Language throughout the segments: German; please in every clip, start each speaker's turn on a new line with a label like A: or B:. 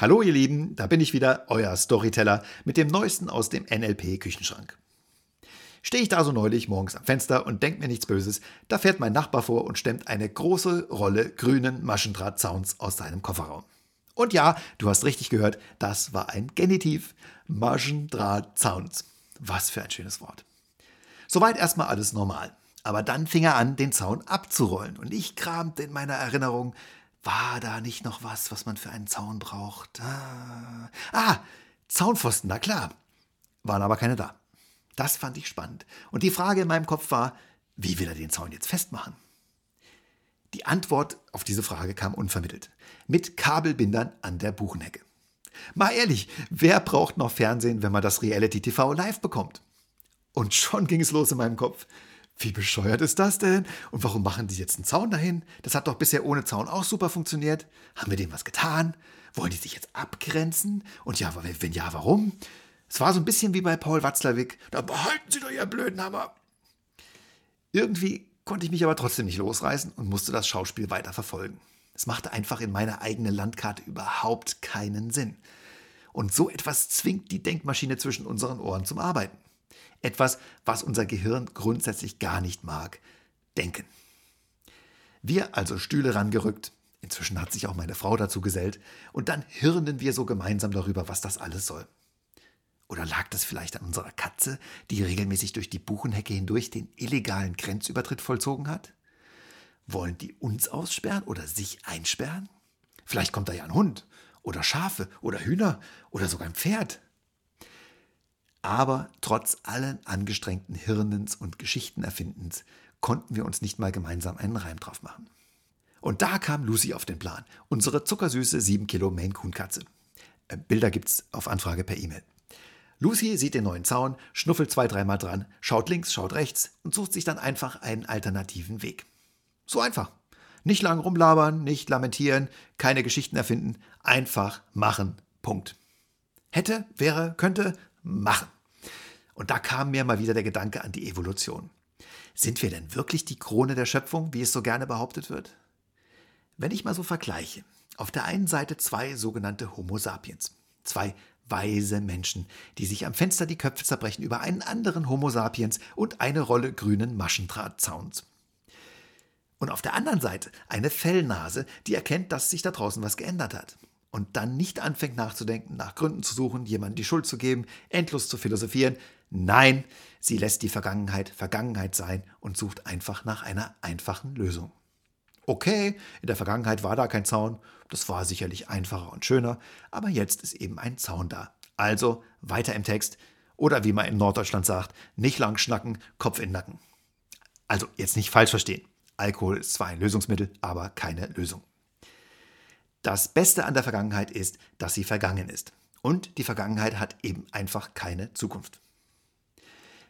A: Hallo ihr Lieben, da bin ich wieder, euer Storyteller mit dem Neuesten aus dem NLP Küchenschrank. Stehe ich da so neulich morgens am Fenster und denke mir nichts Böses, da fährt mein Nachbar vor und stemmt eine große Rolle grünen Maschendrahtzauns aus seinem Kofferraum. Und ja, du hast richtig gehört, das war ein Genitiv. Maschendrahtzauns. Was für ein schönes Wort. Soweit erstmal alles normal. Aber dann fing er an, den Zaun abzurollen und ich kramte in meiner Erinnerung, war da nicht noch was, was man für einen Zaun braucht? Ah, ah Zaunpfosten, na klar. Waren aber keine da. Das fand ich spannend. Und die Frage in meinem Kopf war, wie will er den Zaun jetzt festmachen? Die Antwort auf diese Frage kam unvermittelt. Mit Kabelbindern an der Buchenhecke. Mal ehrlich, wer braucht noch Fernsehen, wenn man das Reality TV live bekommt? Und schon ging es los in meinem Kopf. Wie bescheuert ist das denn? Und warum machen die jetzt einen Zaun dahin? Das hat doch bisher ohne Zaun auch super funktioniert. Haben wir dem was getan? Wollen die sich jetzt abgrenzen? Und ja, wenn ja, warum? Es war so ein bisschen wie bei Paul Watzlawick. Da behalten Sie doch Ihren blöden Hammer. Irgendwie konnte ich mich aber trotzdem nicht losreißen und musste das Schauspiel weiter verfolgen. Es machte einfach in meiner eigenen Landkarte überhaupt keinen Sinn. Und so etwas zwingt die Denkmaschine zwischen unseren Ohren zum Arbeiten. Etwas, was unser Gehirn grundsätzlich gar nicht mag. Denken. Wir also Stühle rangerückt, inzwischen hat sich auch meine Frau dazu gesellt, und dann hirnen wir so gemeinsam darüber, was das alles soll. Oder lag das vielleicht an unserer Katze, die regelmäßig durch die Buchenhecke hindurch den illegalen Grenzübertritt vollzogen hat? Wollen die uns aussperren oder sich einsperren? Vielleicht kommt da ja ein Hund oder Schafe oder Hühner oder sogar ein Pferd. Aber trotz allen angestrengten Hirnens und Geschichtenerfindens konnten wir uns nicht mal gemeinsam einen Reim drauf machen. Und da kam Lucy auf den Plan, unsere zuckersüße 7 Kilo Maine Coon Katze. Äh, Bilder gibt's auf Anfrage per E-Mail. Lucy sieht den neuen Zaun, schnuffelt zwei, dreimal dran, schaut links, schaut rechts und sucht sich dann einfach einen alternativen Weg. So einfach. Nicht lang rumlabern, nicht lamentieren, keine Geschichten erfinden, einfach machen. Punkt. Hätte, wäre, könnte, machen. Und da kam mir mal wieder der Gedanke an die Evolution. Sind wir denn wirklich die Krone der Schöpfung, wie es so gerne behauptet wird? Wenn ich mal so vergleiche, auf der einen Seite zwei sogenannte Homo sapiens, zwei weise Menschen, die sich am Fenster die Köpfe zerbrechen über einen anderen Homo sapiens und eine Rolle grünen Maschendrahtzauns. Und auf der anderen Seite eine Fellnase, die erkennt, dass sich da draußen was geändert hat und dann nicht anfängt nachzudenken, nach Gründen zu suchen, jemandem die Schuld zu geben, endlos zu philosophieren. Nein, sie lässt die Vergangenheit Vergangenheit sein und sucht einfach nach einer einfachen Lösung. Okay, in der Vergangenheit war da kein Zaun, das war sicherlich einfacher und schöner, aber jetzt ist eben ein Zaun da. Also weiter im Text oder wie man in Norddeutschland sagt, nicht lang schnacken, Kopf in den Nacken. Also jetzt nicht falsch verstehen. Alkohol ist zwar ein Lösungsmittel, aber keine Lösung. Das Beste an der Vergangenheit ist, dass sie vergangen ist. Und die Vergangenheit hat eben einfach keine Zukunft.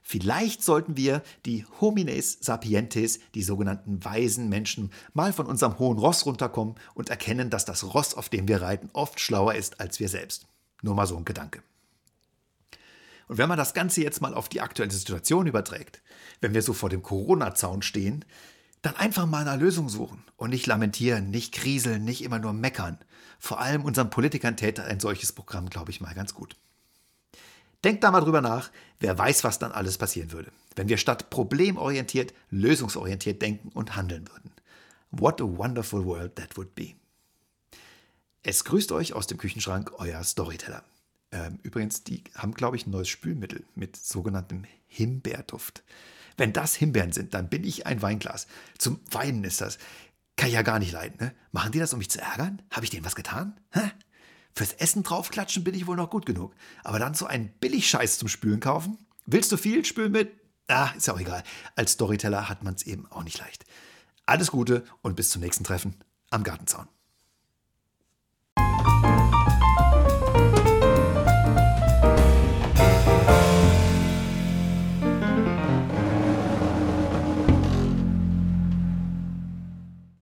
A: Vielleicht sollten wir die Homines sapientes, die sogenannten weisen Menschen, mal von unserem hohen Ross runterkommen und erkennen, dass das Ross, auf dem wir reiten, oft schlauer ist als wir selbst. Nur mal so ein Gedanke. Und wenn man das Ganze jetzt mal auf die aktuelle Situation überträgt, wenn wir so vor dem Corona-Zaun stehen, dann einfach mal eine Lösung suchen und nicht lamentieren, nicht kriseln, nicht immer nur meckern. Vor allem unseren Politikern täte ein solches Programm, glaube ich, mal ganz gut. Denkt da mal drüber nach, wer weiß, was dann alles passieren würde, wenn wir statt problemorientiert lösungsorientiert denken und handeln würden. What a wonderful world that would be. Es grüßt euch aus dem Küchenschrank euer Storyteller. Ähm, übrigens, die haben, glaube ich, ein neues Spülmittel mit sogenanntem Himbeerduft. Wenn das Himbeeren sind, dann bin ich ein Weinglas. Zum Weinen ist das. Kann ich ja gar nicht leiden. Ne? Machen die das, um mich zu ärgern? Habe ich denen was getan? Hä? Fürs Essen draufklatschen bin ich wohl noch gut genug. Aber dann so einen Billigscheiß zum Spülen kaufen? Willst du viel spülen mit? Ah, ist ja auch egal. Als Storyteller hat man es eben auch nicht leicht. Alles Gute und bis zum nächsten Treffen am Gartenzaun.